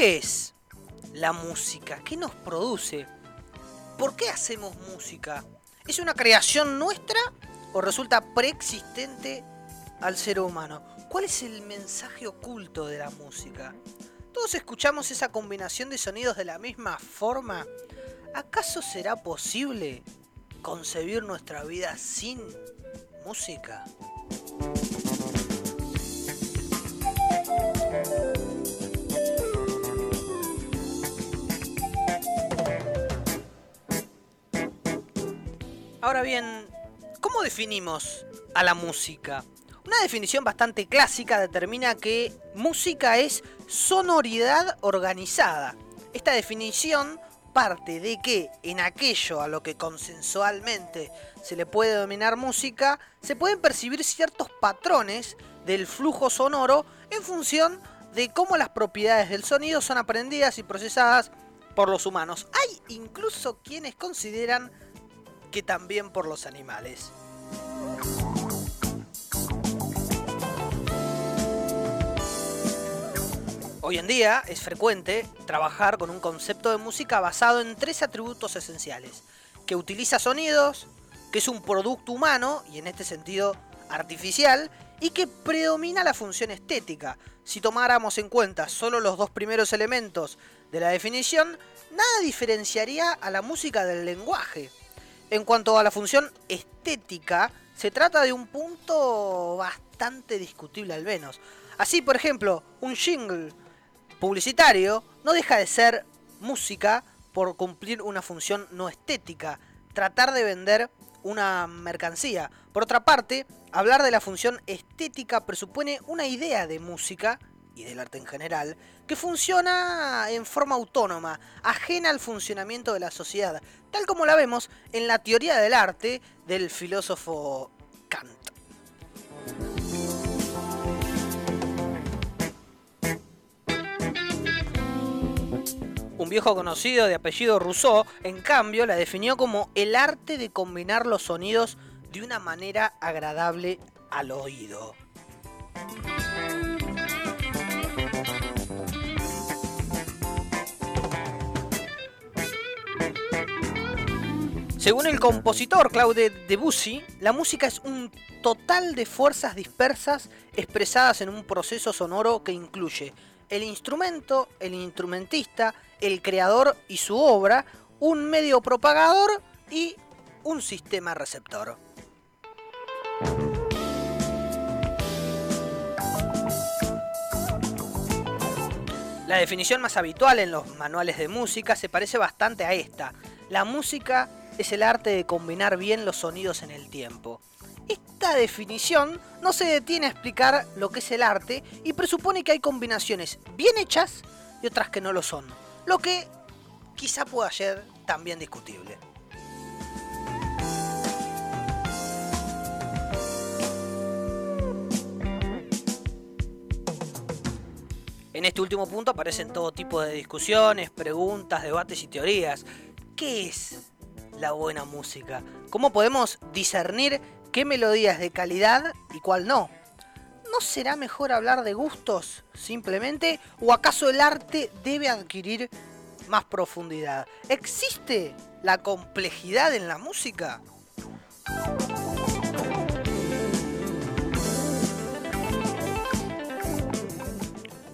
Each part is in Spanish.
¿Qué es la música? ¿Qué nos produce? ¿Por qué hacemos música? ¿Es una creación nuestra o resulta preexistente al ser humano? ¿Cuál es el mensaje oculto de la música? ¿Todos escuchamos esa combinación de sonidos de la misma forma? ¿Acaso será posible concebir nuestra vida sin música? Ahora bien, ¿cómo definimos a la música? Una definición bastante clásica determina que música es sonoridad organizada. Esta definición parte de que en aquello a lo que consensualmente se le puede dominar música, se pueden percibir ciertos patrones del flujo sonoro en función de cómo las propiedades del sonido son aprendidas y procesadas por los humanos. Hay incluso quienes consideran que también por los animales. Hoy en día es frecuente trabajar con un concepto de música basado en tres atributos esenciales, que utiliza sonidos, que es un producto humano y en este sentido artificial, y que predomina la función estética. Si tomáramos en cuenta solo los dos primeros elementos de la definición, nada diferenciaría a la música del lenguaje. En cuanto a la función estética, se trata de un punto bastante discutible al menos. Así, por ejemplo, un jingle publicitario no deja de ser música por cumplir una función no estética, tratar de vender una mercancía. Por otra parte, hablar de la función estética presupone una idea de música y del arte en general, que funciona en forma autónoma, ajena al funcionamiento de la sociedad, tal como la vemos en la teoría del arte del filósofo Kant. Un viejo conocido de apellido Rousseau, en cambio, la definió como el arte de combinar los sonidos de una manera agradable al oído. Según el compositor Claude Debussy, la música es un total de fuerzas dispersas expresadas en un proceso sonoro que incluye el instrumento, el instrumentista, el creador y su obra, un medio propagador y un sistema receptor. La definición más habitual en los manuales de música se parece bastante a esta. La música es el arte de combinar bien los sonidos en el tiempo. Esta definición no se detiene a explicar lo que es el arte y presupone que hay combinaciones bien hechas y otras que no lo son, lo que quizá pueda ser también discutible. En este último punto aparecen todo tipo de discusiones, preguntas, debates y teorías. ¿Qué es la buena música? ¿Cómo podemos discernir qué melodía es de calidad y cuál no? ¿No será mejor hablar de gustos simplemente? ¿O acaso el arte debe adquirir más profundidad? ¿Existe la complejidad en la música?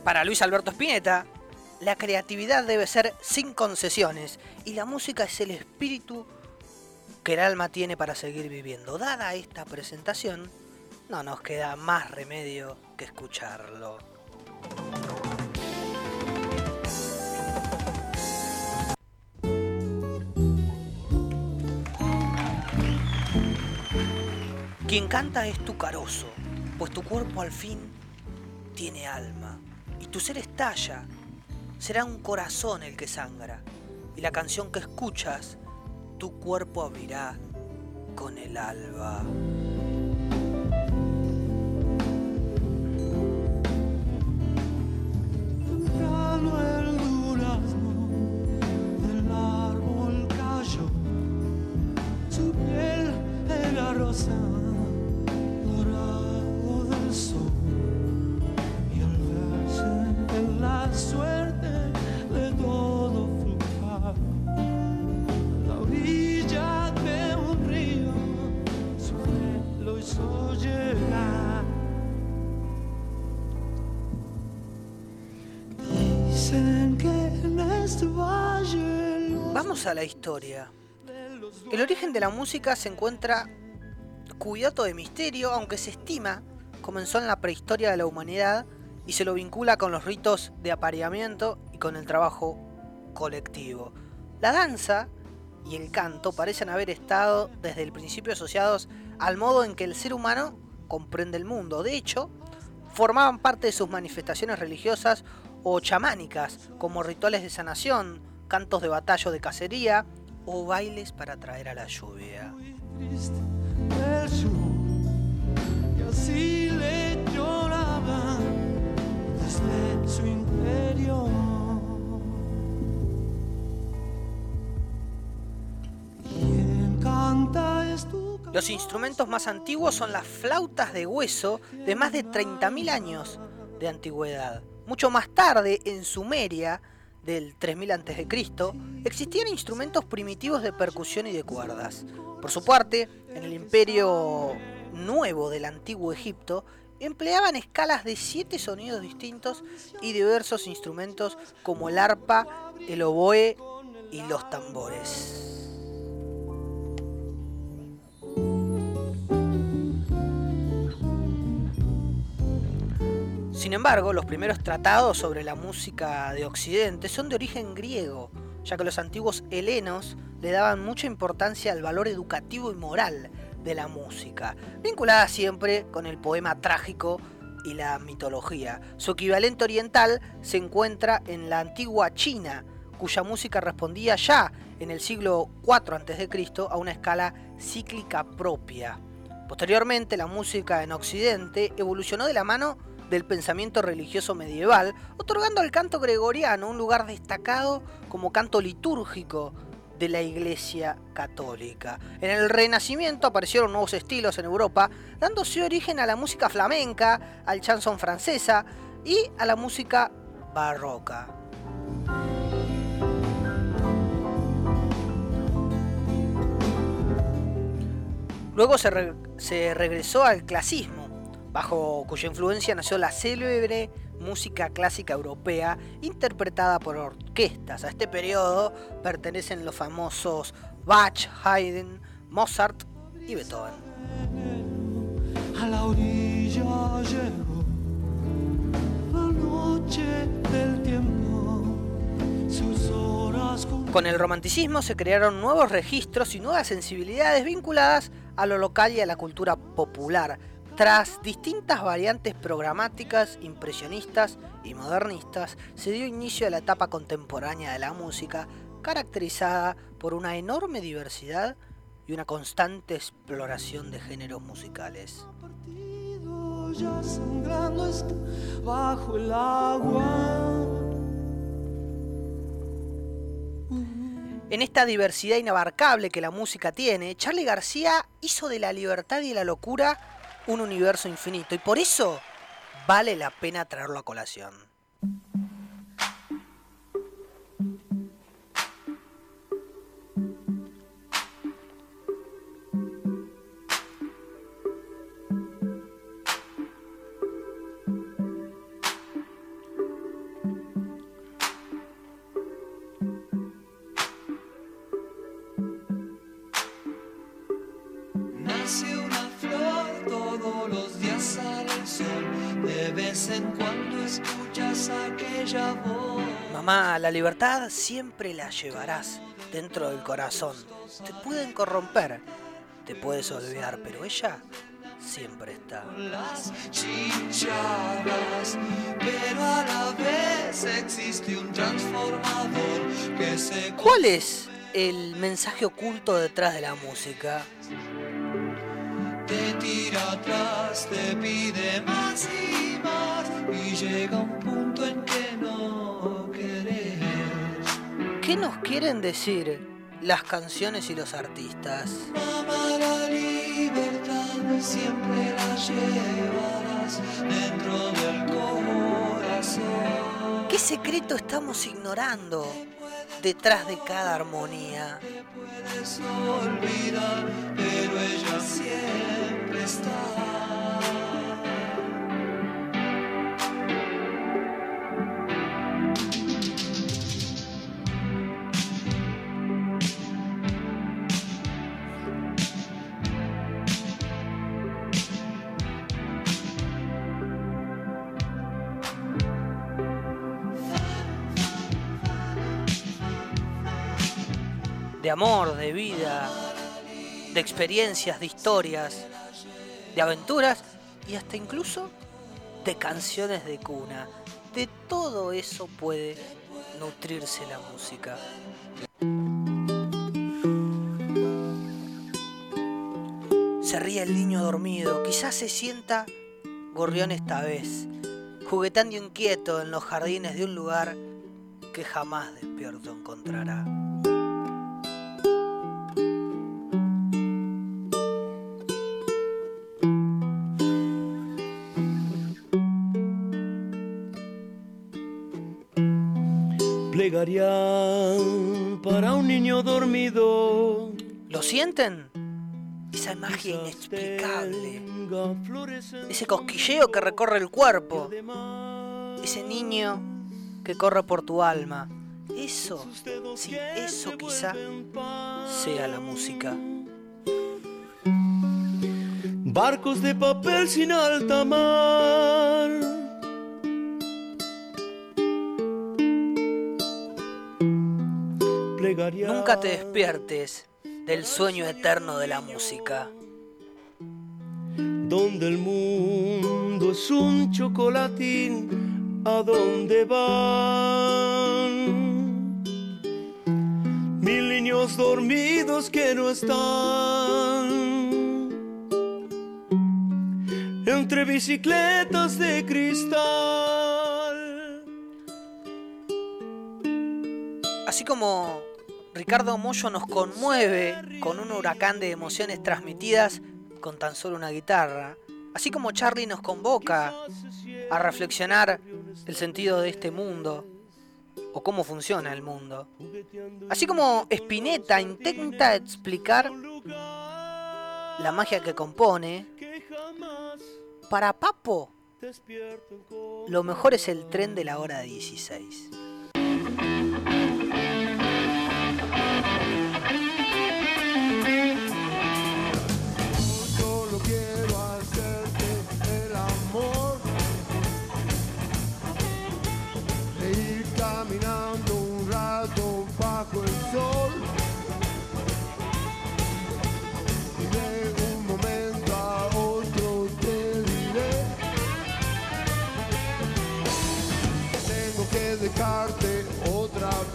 Para Luis Alberto Spinetta, la creatividad debe ser sin concesiones y la música es el espíritu que el alma tiene para seguir viviendo. Dada esta presentación, no nos queda más remedio que escucharlo. Quien canta es tu carozo, pues tu cuerpo al fin tiene alma y tu ser estalla será un corazón el que sangra, y la canción que escuchas, tu cuerpo abrirá con el alba. La historia. El origen de la música se encuentra cubierto de misterio, aunque se estima comenzó en la prehistoria de la humanidad y se lo vincula con los ritos de apareamiento y con el trabajo colectivo. La danza y el canto parecen haber estado desde el principio asociados al modo en que el ser humano comprende el mundo. De hecho, formaban parte de sus manifestaciones religiosas o chamánicas, como rituales de sanación, cantos de batalla de cacería, o bailes para atraer a la lluvia. Los instrumentos más antiguos son las flautas de hueso de más de 30.000 años de antigüedad. Mucho más tarde, en Sumeria, del 3000 a.C., existían instrumentos primitivos de percusión y de cuerdas. Por su parte, en el imperio nuevo del antiguo Egipto, empleaban escalas de siete sonidos distintos y diversos instrumentos como el arpa, el oboe y los tambores. Sin embargo, los primeros tratados sobre la música de Occidente son de origen griego, ya que los antiguos helenos le daban mucha importancia al valor educativo y moral de la música, vinculada siempre con el poema trágico y la mitología. Su equivalente oriental se encuentra en la antigua China, cuya música respondía ya en el siglo IV a.C. a una escala cíclica propia. Posteriormente, la música en Occidente evolucionó de la mano del pensamiento religioso medieval, otorgando al canto gregoriano un lugar destacado como canto litúrgico de la Iglesia Católica. En el Renacimiento aparecieron nuevos estilos en Europa, dándose origen a la música flamenca, al chanson francesa y a la música barroca. Luego se, re- se regresó al clasismo, bajo cuya influencia nació la célebre música clásica europea interpretada por orquestas. A este periodo pertenecen los famosos Bach, Haydn, Mozart y Beethoven. a la orilla llegó la noche del tiempo, sus horas con Con el romanticismo se crearon nuevos registros y nuevas sensibilidades vinculadas a lo local y a la cultura popular. Tras distintas variantes programáticas, impresionistas y modernistas, se dio inicio a la etapa contemporánea de la música, caracterizada por una enorme diversidad y una constante exploración de géneros musicales. partido ya sangrando está bajo el agua. En esta diversidad inabarcable que la música tiene, Charlie García hizo de la libertad y la locura un universo infinito y por eso vale la pena traerlo a colación. La libertad siempre la llevarás dentro del corazón. Te pueden corromper, te puedes olvidar, pero ella siempre está. Las chinchadas, pero a la vez existe un transformador que se ¿Cuál es el mensaje oculto detrás de la música? te tira atrás, te pide más y más y llega un punto en que no. ¿Qué nos quieren decir las canciones y los artistas? Mamá, la libertad siempre la llevarás dentro del corazón. ¿Qué secreto estamos ignorando detrás de cada armonía? Puedes olvidar, pero ella siempre está. Amor, de vida, de experiencias, de historias, de aventuras y hasta incluso de canciones de cuna. De todo eso puede nutrirse la música. Se ríe el niño dormido, quizás se sienta gorrión esta vez, juguetando inquieto en los jardines de un lugar que jamás despierto encontrará. Para un niño dormido. ¿Lo sienten? Esa magia inexplicable. Ese cosquilleo que recorre el cuerpo. Ese niño que corre por tu alma. Eso, sí, eso quizá sea la música. Barcos de papel sin alta mar. Nunca te despiertes del sueño eterno de la música. donde el mundo es un chocolatín, ¿a dónde van? Mil niños dormidos que no están entre bicicletas de cristal. Así como Ricardo Mollo nos conmueve con un huracán de emociones transmitidas con tan solo una guitarra, así como Charlie nos convoca a reflexionar el sentido de este mundo o cómo funciona el mundo, así como Spinetta intenta explicar la magia que compone, para Papo lo mejor es el tren de la hora 16.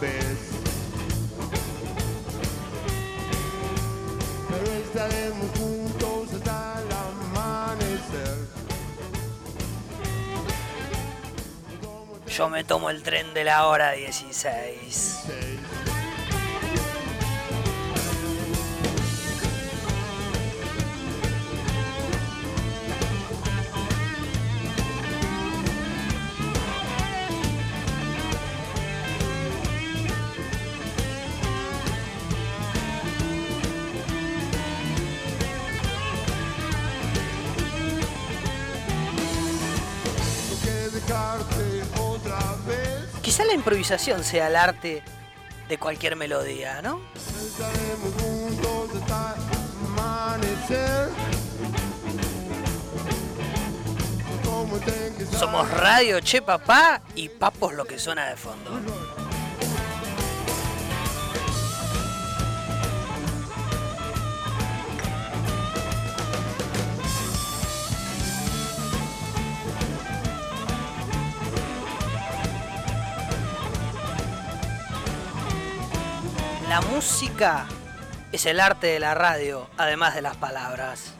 Otra vez pero estaremos juntos hasta el amanecer. Yo me tomo el tren de la hora 16. Improvisación sea el arte de cualquier melodía, ¿no? Somos Radio Che Papá y Papos lo que suena de fondo. La música es el arte de la radio, además de las palabras.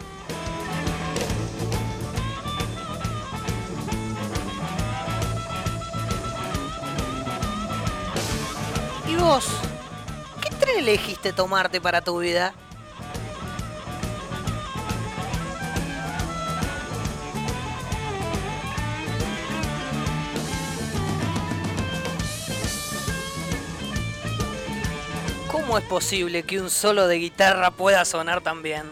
¿Y vos? ¿Qué tren elegiste tomarte para tu vida? ¿Cómo es posible que un solo de guitarra pueda sonar tan bien?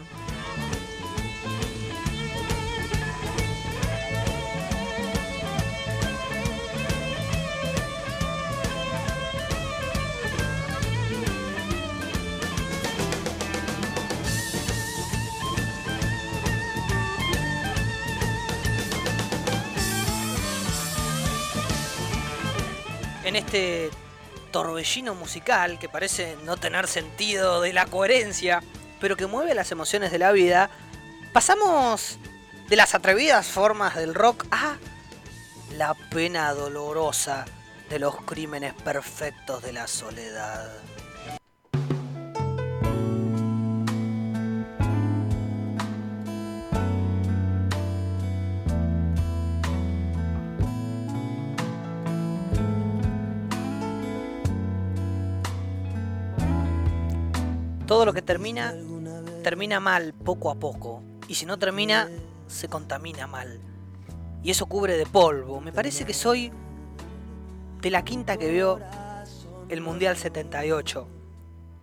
En este torbellino musical que parece no tener sentido de la coherencia, pero que mueve las emociones de la vida, pasamos de las atrevidas formas del rock a la pena dolorosa de los crímenes perfectos de la soledad. Todo lo que termina, termina mal poco a poco. Y si no termina, se contamina mal. Y eso cubre de polvo. Me parece que soy de la quinta que vio el Mundial 78.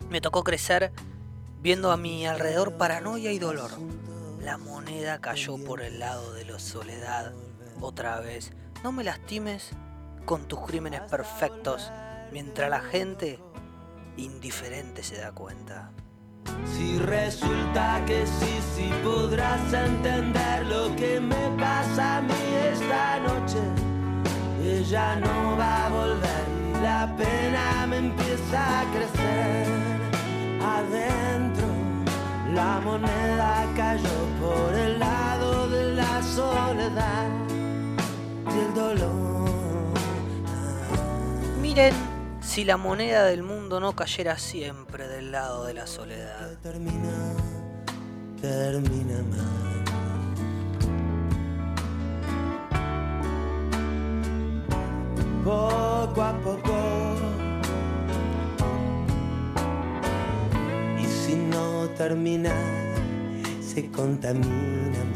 Me tocó crecer viendo a mi alrededor paranoia y dolor. La moneda cayó por el lado de la soledad otra vez. No me lastimes con tus crímenes perfectos mientras la gente indiferente se da cuenta. Si resulta que sí, sí podrás entender lo que me pasa a mí esta noche. Ella no va a volver y la pena me empieza a crecer. Adentro la moneda cayó por el lado de la soledad y el dolor. Miren si la moneda del mundo no cayera siempre del lado de la soledad. Termina, termina mal. Poco a poco. Y si no termina, se contamina más.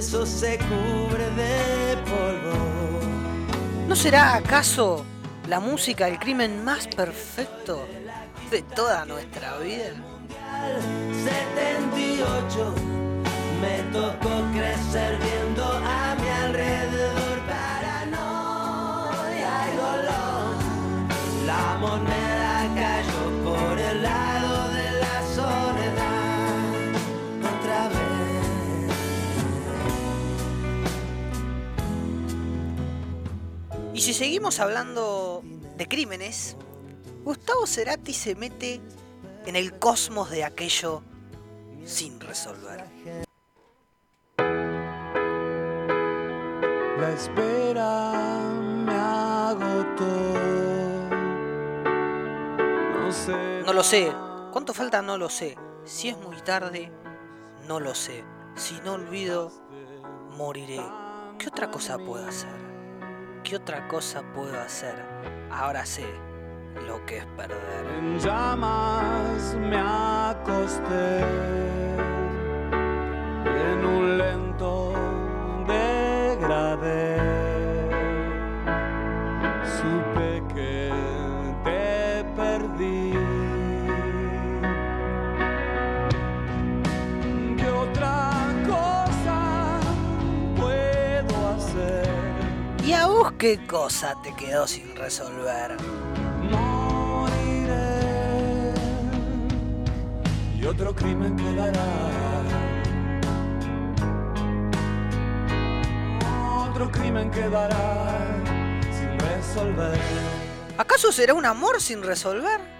Y eso se cubre de polvo. ¿No será acaso la música el crimen más perfecto de toda nuestra vida? 78 me tocó crecer viendo a mi alrededor paranoia y dolor. La moneda cayó seguimos hablando de crímenes, Gustavo Cerati se mete en el cosmos de aquello sin resolver. La espera me agotó. No sé. No lo sé. ¿Cuánto falta? No lo sé. Si es muy tarde, no lo sé. Si no olvido, moriré. ¿Qué otra cosa puedo hacer? ¿Qué otra cosa puedo hacer? Ahora sé lo que es perder. En llamas me acosté en un lento degradé. Qué cosa te quedó sin resolver? moriré y otro crimen quedará. Otro crimen quedará sin resolver. ¿Acaso será un amor sin resolver?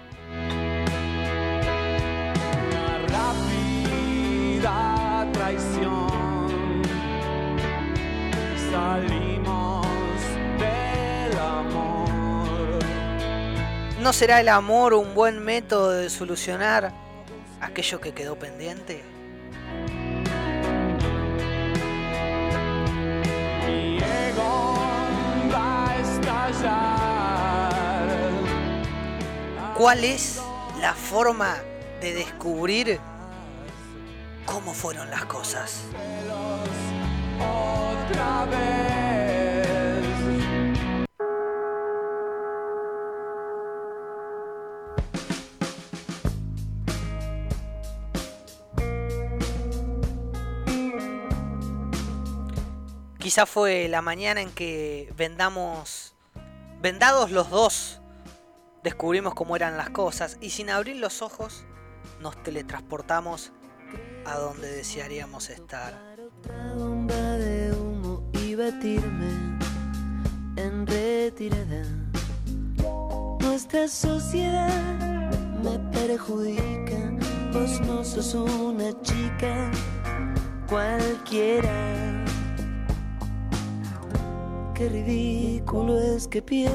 ¿No será el amor un buen método de solucionar aquello que quedó pendiente? ¿Cuál es la forma de descubrir cómo fueron las cosas? Otra vez. Quizá fue la mañana en que vendamos, vendados los dos, descubrimos cómo eran las cosas y sin abrir los ojos nos teletransportamos a donde desearíamos estar. Nuestra sociedad me perjudica, vos no sos una chica cualquiera. Qué ridículo es que pienses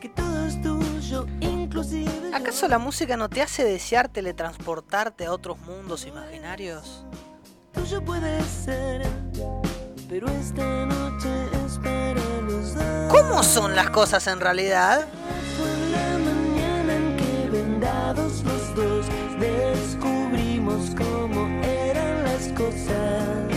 que todo es tuyo, inclusive. ¿Acaso la música no te hace desear teletransportarte a otros mundos imaginarios? Tuyo puede ser, pero esta noche es para los dos. ¿Cómo son las cosas en realidad? Fue la mañana en que vendados los dos descubrimos cómo eran las cosas.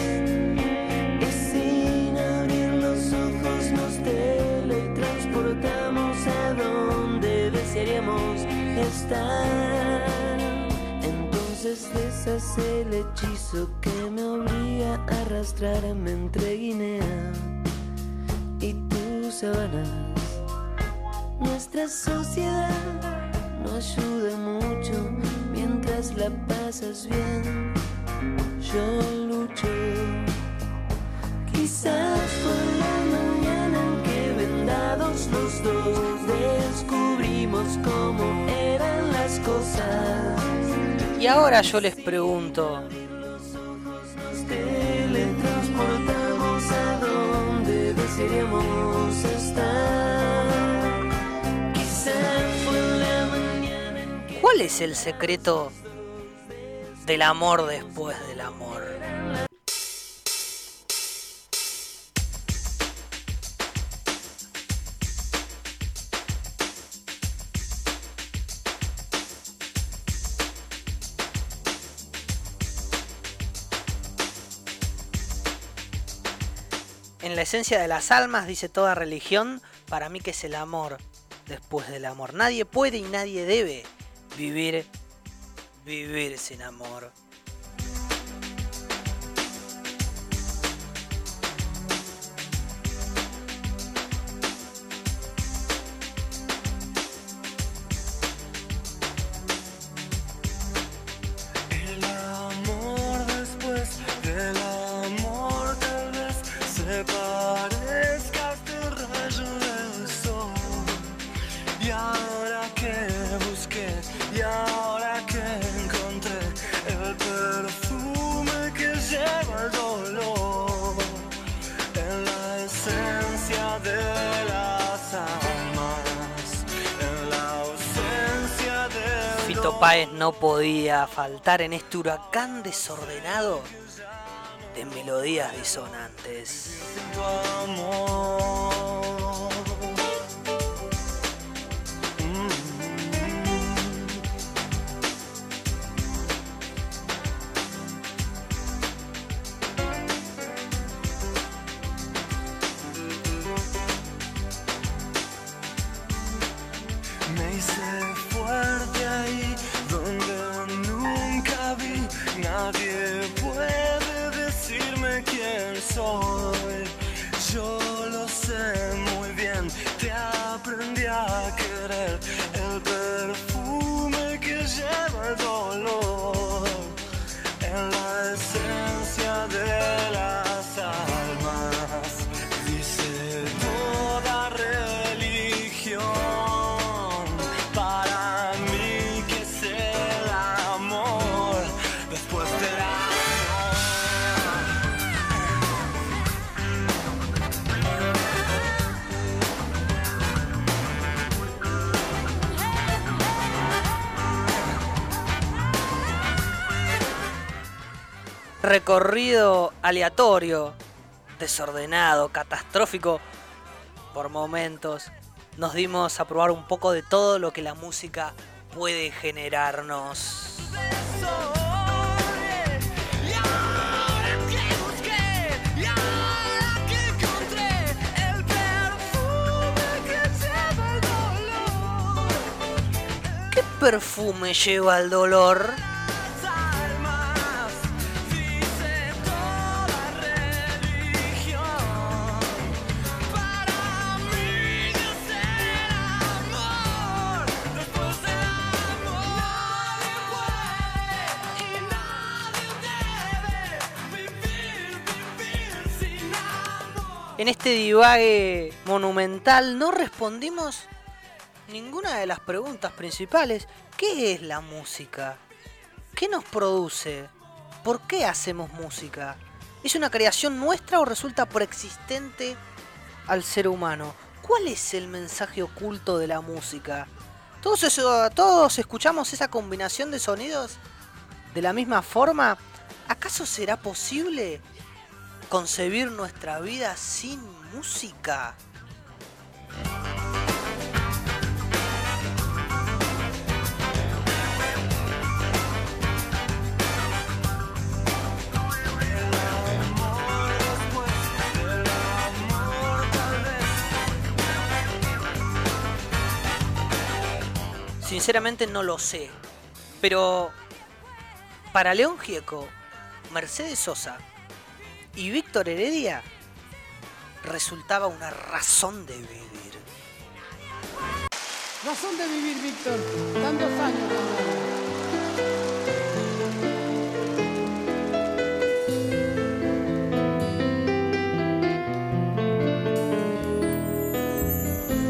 Entonces deshace el hechizo que me obliga a arrastrarme entre Guinea y tus sabanas. Nuestra sociedad no ayuda mucho mientras la pasas bien. Yo lucho. Quizás fue la mañana en que vendados los dos descubrimos cómo las cosas. Y ahora yo les pregunto, Nos teletransportamos a donde desearíamos estar. Quizás fue la mañana en que ¿cuál es el secreto del amor después del amor? En la esencia de las almas, dice toda religión, para mí que es el amor después del amor. Nadie puede y nadie debe vivir, vivir sin amor. Fito Páez no podía faltar en este huracán desordenado de melodías disonantes. Yo lo sé muy bien, te aprendí a Recorrido aleatorio, desordenado, catastrófico por momentos. Nos dimos a probar un poco de todo lo que la música puede generarnos. ¿Qué perfume lleva el dolor? Este divague monumental no respondimos ninguna de las preguntas principales. ¿Qué es la música? ¿Qué nos produce? ¿Por qué hacemos música? ¿Es una creación nuestra o resulta preexistente al ser humano? ¿Cuál es el mensaje oculto de la música? ¿Todos, eso, ¿Todos escuchamos esa combinación de sonidos de la misma forma? ¿Acaso será posible concebir nuestra vida sin música? Sinceramente no lo sé. Pero para León Gieco, Mercedes Sosa y Víctor Heredia resultaba una razón de vivir. Razón de vivir, Víctor. Tantos años.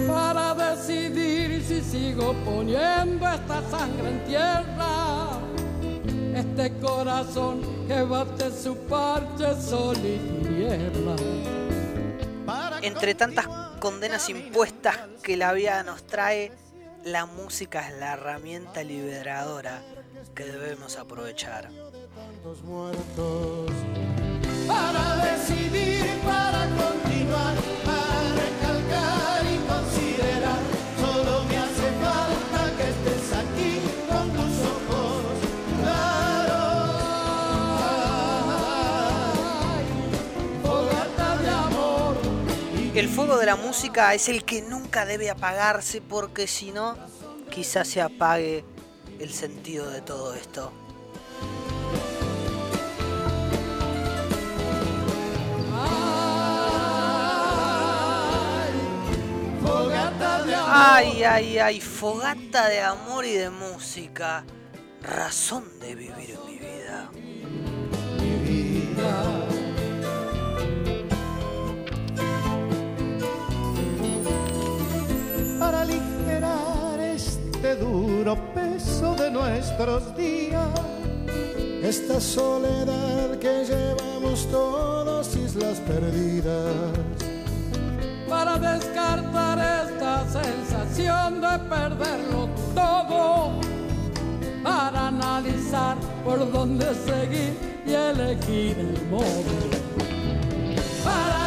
Para decidir si sigo poniendo esta sangre en tierra, este corazón que bate su parche sol y tiniebla. Entre tantas condenas impuestas que la vida nos trae, la música es la herramienta liberadora que debemos aprovechar. Para decidir, para continuar, El fuego de la música es el que nunca debe apagarse porque si no, quizás se apague el sentido de todo esto. Ay, ay, ay, fogata de amor y de música. Razón de vivir en mi vida. Duro peso de nuestros días. Esta soledad que llevamos todos, islas perdidas. para descartar esta sensación de perderlo todo, para analizar por dónde seguir y elegir el modo. Para